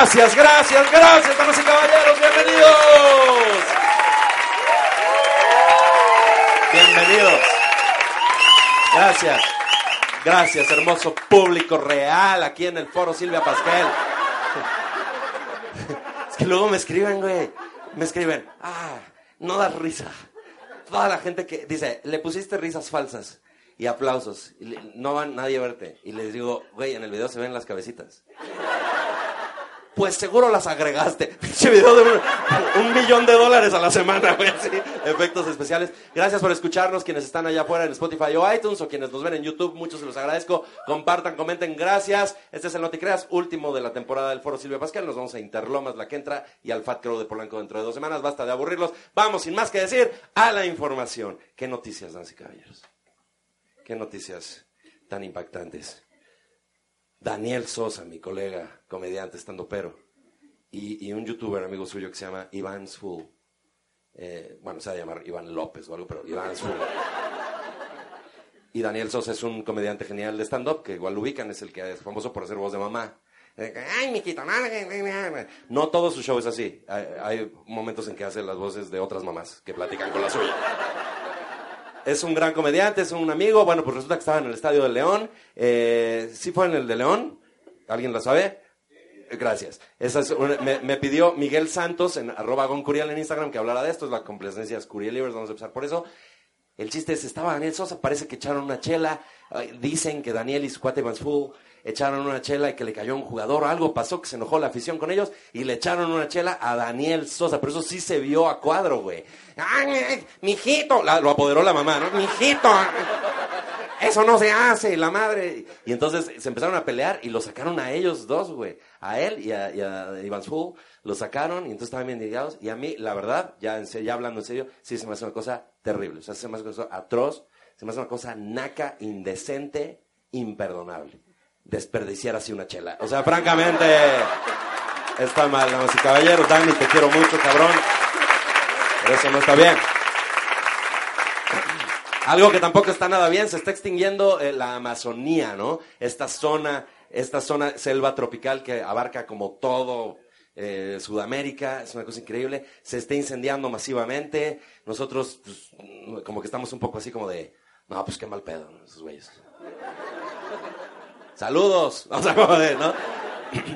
Gracias, gracias, gracias, damas y caballeros, bienvenidos. Bienvenidos. Gracias. Gracias, hermoso público real aquí en el foro Silvia Pasquel. Es que luego me escriben, güey. Me escriben, ah, no das risa. Toda la gente que dice, le pusiste risas falsas y aplausos. No va nadie a verte. Y les digo, güey, en el video se ven las cabecitas. Pues seguro las agregaste. Un, millón de dólares a la semana, güey. efectos especiales. Gracias por escucharnos, quienes están allá afuera en Spotify o iTunes o quienes nos ven en YouTube. Muchos se los agradezco. Compartan, comenten. Gracias. Este es el Noticreas, último de la temporada del Foro Silvia Pascal. Nos vamos a Interlomas, la que entra, y al Fat Crow de Polanco dentro de dos semanas. Basta de aburrirlos. Vamos, sin más que decir, a la información. ¿Qué noticias, Nancy Caballeros? ¿Qué noticias tan impactantes? Daniel Sosa, mi colega, comediante, estando pero, y, un youtuber amigo suyo que se llama Iván Sfull. Eh, bueno, se va a llamar Iván López o algo, pero Iván Sfull. Y Daniel Sosa es un comediante genial de stand-up, que igual lo ubican, es el que es famoso por hacer voz de mamá. Ay, miquito, no todo su show es así. Hay, hay momentos en que hace las voces de otras mamás que platican con la suya es un gran comediante, es un amigo. Bueno, pues resulta que estaba en el Estadio de León. Eh, ¿Sí fue en el de León? ¿Alguien lo sabe? Gracias. Esa me, pidió Miguel Santos en arroba goncurial en Instagram que hablara de esto. Es la complacencia de Curiel Livers, vamos a empezar por eso. El chiste es, estaba Daniel Sosa, parece que echaron una chela. Dicen que Daniel y su cuate echaron una chela y que le cayó un jugador. Algo pasó que se enojó la afición con ellos y le echaron una chela a Daniel Sosa. Pero eso sí se vio a cuadro, güey. ¡Ay, mijito! lo apoderó la mamá, ¿no? Mijito. Eso no se hace, la madre. Y entonces se empezaron a pelear y lo sacaron a ellos dos, güey. A él y a, Iván Zul. Lo sacaron y entonces estaban bien ligados. Y a mí, la verdad, ya, ya hablando en serio, sí se me hace una cosa terrible. O sea, se me hace una cosa atroz. Se me hace una cosa naca, indecente, imperdonable desperdiciar así una chela. O sea, francamente, está mal, damas y caballeros. Dani, te quiero mucho, cabrón. Pero eso no está bien. Algo que tampoco está nada bien, se está extinguiendo eh, la Amazonía, ¿no? Esta zona, esta zona selva tropical que abarca como todo eh, Sudamérica, es una cosa increíble. Se está incendiando masivamente. Nosotros, pues, como que estamos un poco así como de, no, pues qué mal pedo, esos güeyes. Saludos. Vamos a joder, ¿no?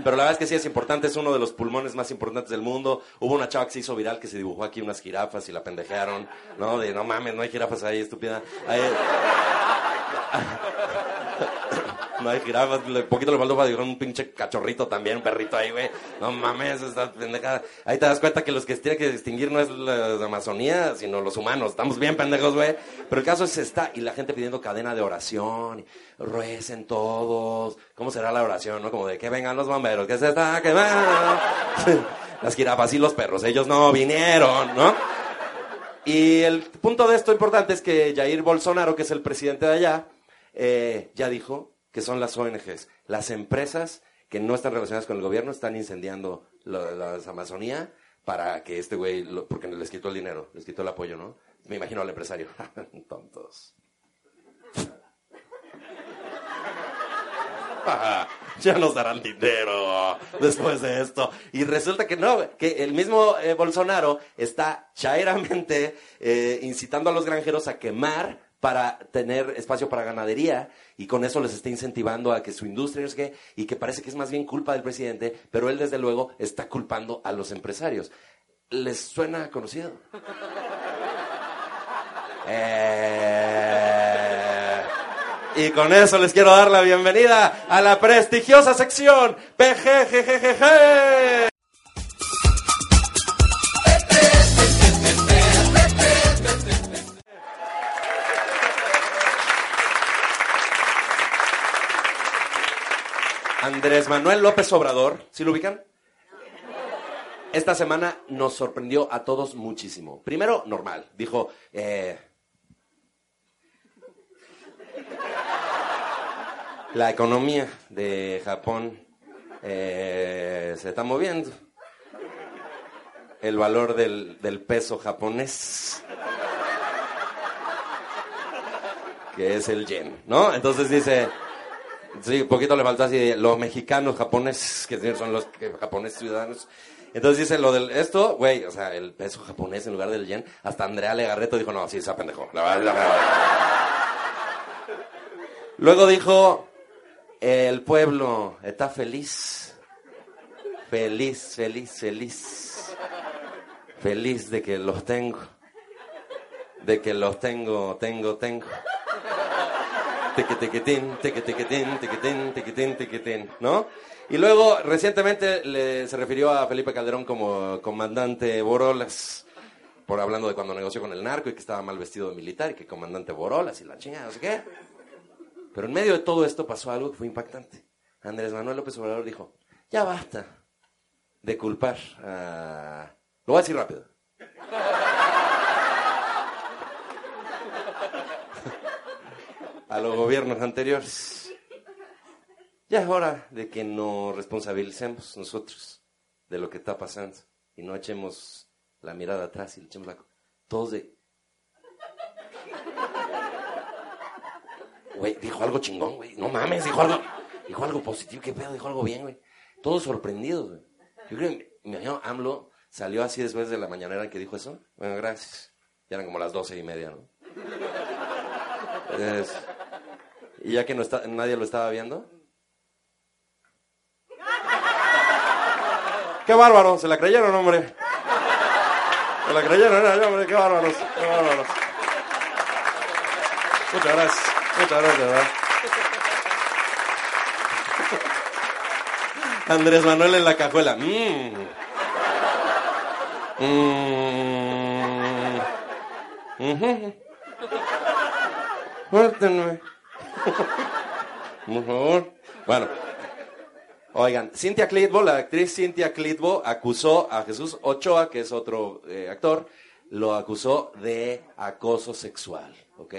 Pero la verdad es que sí es importante, es uno de los pulmones más importantes del mundo. Hubo una chava que se hizo viral que se dibujó aquí unas jirafas y la pendejearon, ¿no? De no mames, no hay jirafas ahí, estúpida. No hay jirafas, poquito le faltó para dibujar un pinche cachorrito también, un perrito ahí, güey. No mames, esta pendejada. Ahí te das cuenta que los que tienen que distinguir no es la Amazonía, sino los humanos. Estamos bien pendejos, güey. Pero el caso es está, y la gente pidiendo cadena de oración, ruecen todos. ¿Cómo será la oración, no? Como de que vengan los bomberos, que se está quemando. Las jirafas y los perros, ellos no vinieron, ¿no? Y el punto de esto importante es que Jair Bolsonaro, que es el presidente de allá, eh, ya dijo que son las ONGs. Las empresas que no están relacionadas con el gobierno están incendiando la, Amazonía para que este güey, porque les quitó el dinero, les quitó el apoyo, ¿no? Me imagino al empresario. Tontos. ya nos darán dinero después de esto. Y resulta que no, que el mismo eh, Bolsonaro está chairamente eh, incitando a los granjeros a quemar para tener espacio para ganadería y con eso les está incentivando a que su industria sé qué, y que parece que es más bien culpa del presidente, pero él desde luego está culpando a los empresarios. ¿Les suena conocido? Eh, y con eso les quiero dar la bienvenida a la prestigiosa sección PGGGG. Andrés Manuel López Obrador, ¿sí lo ubican? Esta semana nos sorprendió a todos muchísimo. Primero, normal. Dijo, eh, la economía de Japón eh, se está moviendo. El valor del, del peso japonés, que es el yen, ¿no? Entonces dice, Sí, un poquito le faltó así de los mexicanos, japoneses, que son los que, japoneses ciudadanos. Entonces dice lo del esto, güey, o sea, el peso japonés en lugar del yen. Hasta Andrea Legarreto dijo, no, sí, esa pendejo. La la verdad. Luego dijo, el pueblo está feliz. Feliz, feliz, feliz. Feliz de que los tengo. De que los tengo, tengo, tengo. Tequetequetín, tequetequetín, tequetín, tequetín, tequetín, ¿no? Y luego, recientemente, le, se refirió a Felipe Calderón como comandante Borolas, por hablando de cuando negoció con el narco y que estaba mal vestido de militar y que comandante Borolas y la chingada, no sé qué. Pero en medio de todo esto pasó algo que fue impactante. Andrés Manuel López Obrador dijo, ya basta de culpar a... Lo voy a decir rápido. A los gobiernos anteriores. Ya es hora de que nos responsabilicemos nosotros de lo que está pasando y no echemos la mirada atrás y le echemos la... Todos de... Güey, dijo algo chingón, güey. No mames, dijo algo, dijo algo positivo. ¿Qué pedo? Dijo algo bien, güey. Todos sorprendidos, güey. Yo creo que mi amigo AMLO salió así después de la mañanera que dijo eso. Bueno, gracias. Ya eran como las doce y media, ¿no? Y ya que no está, nadie lo estaba viendo. ¡Qué bárbaro! ¿Se la creyeron, hombre? ¿Se la creyeron, ¿eh? hombre? ¡Qué bárbaros! ¡Qué bárbaros! Muchas gracias. Muchas gracias, ¿verdad? Andrés Manuel en la cajuela. Mmm. Mmm. Cuéntenme. Por favor. Bueno. Oigan, Cynthia Clitbo, la actriz Cynthia Clitbo, acusó a Jesús Ochoa, que es otro eh, actor, lo acusó de acoso sexual, ¿ok?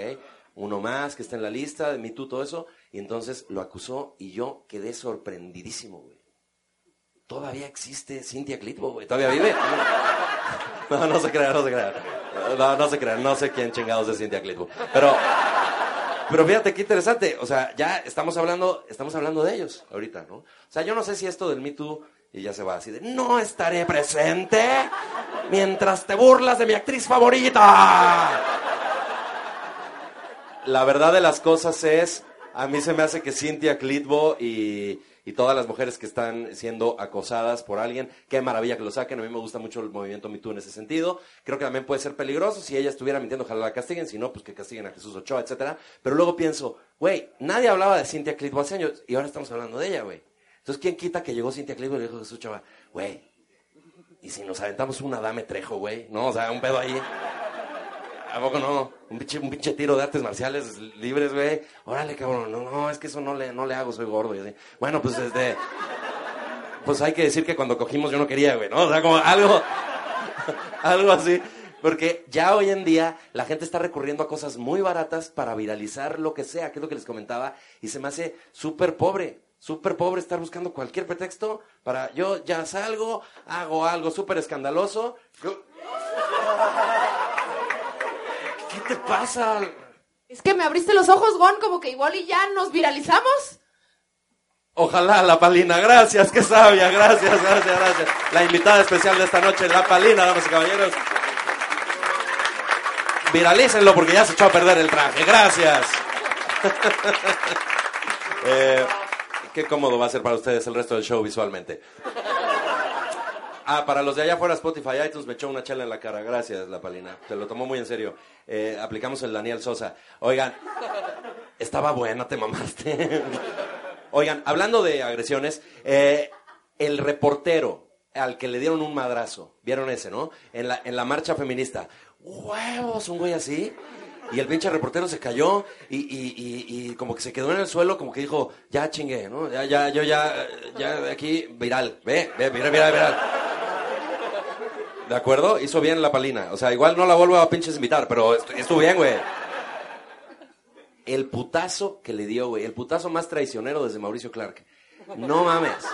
Uno más que está en la lista, de tú, todo eso, y entonces lo acusó y yo quedé sorprendidísimo, güey. Todavía existe Cynthia Clitbo, güey, todavía vive. No, no se crea, no se crea. No, no se crea, no sé quién chingados es Cynthia Clitbo. Pero pero fíjate qué interesante, o sea, ya estamos hablando, estamos hablando de ellos ahorita, ¿no? O sea, yo no sé si esto del Me Too, y ya se va así de, no estaré presente mientras te burlas de mi actriz favorita. La verdad de las cosas es, a mí se me hace que Cynthia Clitbo y y todas las mujeres que están siendo acosadas por alguien, qué maravilla que lo saquen. A mí me gusta mucho el movimiento MeToo en ese sentido. Creo que también puede ser peligroso. Si ella estuviera mintiendo, ojalá la castiguen. Si no, pues que castiguen a Jesús Ochoa, etcétera. Pero luego pienso, güey, nadie hablaba de Cintia Clitbo hace años y ahora estamos hablando de ella, güey. Entonces, ¿quién quita que llegó Cintia Clitbo y le dijo a Jesús Ochoa, güey, y si nos aventamos una dame trejo, güey? No, o sea, un pedo ahí. ¿A poco no? Un pinche, un pinche tiro de artes marciales libres, güey. Órale, cabrón. No, no, es que eso no le, no le hago, soy gordo. Y así. Bueno, pues este. Pues hay que decir que cuando cogimos yo no quería, güey, ¿no? O sea, como algo. algo así. Porque ya hoy en día la gente está recurriendo a cosas muy baratas para viralizar lo que sea, que es lo que les comentaba, y se me hace súper pobre, súper pobre estar buscando cualquier pretexto para yo ya salgo, hago algo súper escandaloso. ¿Qué te pasa? Es que me abriste los ojos, Gon, como que igual y ya nos viralizamos. Ojalá, la Palina. Gracias, qué sabia. Gracias, gracias, gracias. La invitada especial de esta noche, la Palina, damas y caballeros. Viralícenlo porque ya se echó a perder el traje. Gracias. Eh, qué cómodo va a ser para ustedes el resto del show visualmente. Ah, para los de allá afuera, Spotify, iTunes me echó una chela en la cara. Gracias, la palina. Se lo tomó muy en serio. Eh, aplicamos el Daniel Sosa. Oigan, estaba buena, te mamaste. Oigan, hablando de agresiones, eh, el reportero al que le dieron un madrazo, ¿vieron ese, no? En la, en la marcha feminista. ¡Huevos! Un güey así. Y el pinche reportero se cayó y, y, y, y, como que se quedó en el suelo, como que dijo, ya chingué, ¿no? Ya, ya, yo ya, ya aquí, viral, ve, ve, viral, viral, viral. ¿De acuerdo? Hizo bien la palina. O sea, igual no la vuelvo a pinches invitar, pero estuvo bien, güey. El putazo que le dio, güey. El putazo más traicionero desde Mauricio Clark. No mames.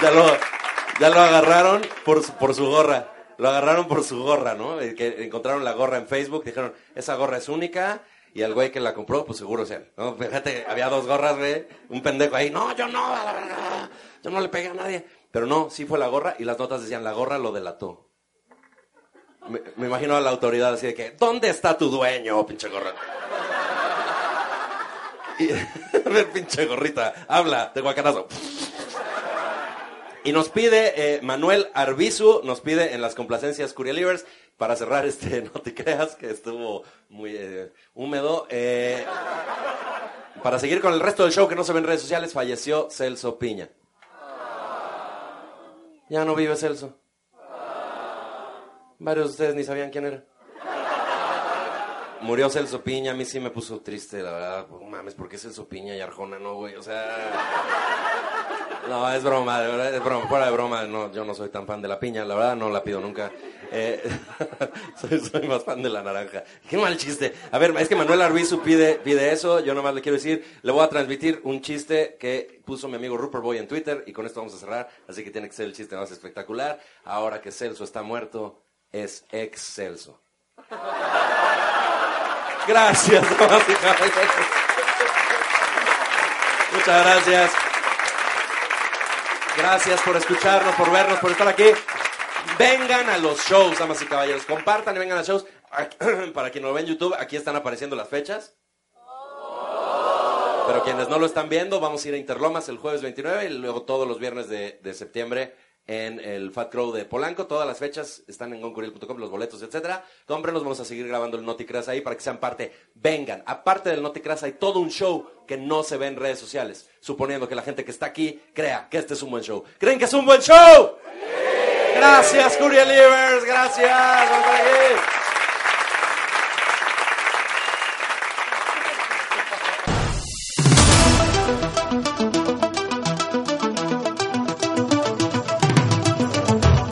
ya lo, ya lo agarraron por su, por su gorra. lo agarraron por su gorra, ¿no? Eh, Que encontraron la gorra en Facebook, dijeron, esa gorra es única, y el güey que la compró, pues seguro es él, ¿no? Fíjate, había dos gorras, güey, un pendejo ahí, no, yo no, yo no le pegué a nadie. Pero no, sí fue la gorra, y las notas decían, la gorra lo delató. Me, imagino a la autoridad así de que, ¿dónde está tu dueño, pinche gorra? Y, a pinche gorrita, habla, de guacanazo. Y nos pide eh, Manuel Arbizu, nos pide en las complacencias Curielivers, para cerrar este No te creas, que estuvo muy eh, húmedo. eh, para seguir con el resto del show que no se ve en redes sociales, falleció Celso Piña. Ya no vive Celso. Varios de ustedes ni sabían quién era. Murió Celso Piña, a mí sí me puso triste, la verdad. No mames, ¿por qué Celso Piña y Arjona no, güey? O sea... No, es broma, es broma, fuera de broma, no, yo no soy tan fan de la piña, la verdad no la pido nunca. Eh, soy, más fan de la naranja. Qué mal chiste. A ver, es que Manuel Arbizu pide, pide eso, yo nomás le quiero decir, le voy a transmitir un chiste que puso mi amigo Rupert Boy en Twitter y con esto vamos a cerrar, así que tiene que ser el chiste más espectacular. Ahora que Celso está muerto, es excelso. Gracias. Muchas gracias. Gracias por escucharnos, por vernos, por estar aquí. Vengan a los shows, damas y caballeros. Compartan y vengan a los shows. Para quien no lo ve en YouTube, aquí están apareciendo las fechas. Pero quienes no lo están viendo, vamos a ir a Interlomas el jueves 29 y luego todos los viernes de, septiembre en el Fat Crow de Polanco. Todas las fechas están en goncuriel.com, los boletos, etcétera. Cómprenos, vamos a seguir grabando el Noticras ahí para que sean parte. Vengan. Aparte del Noticras hay todo un show que no se ve en redes sociales, suponiendo que la gente que está aquí crea que este es un buen show. ¿Creen que es un buen show? Gracias, Curiel Livers. Gracias.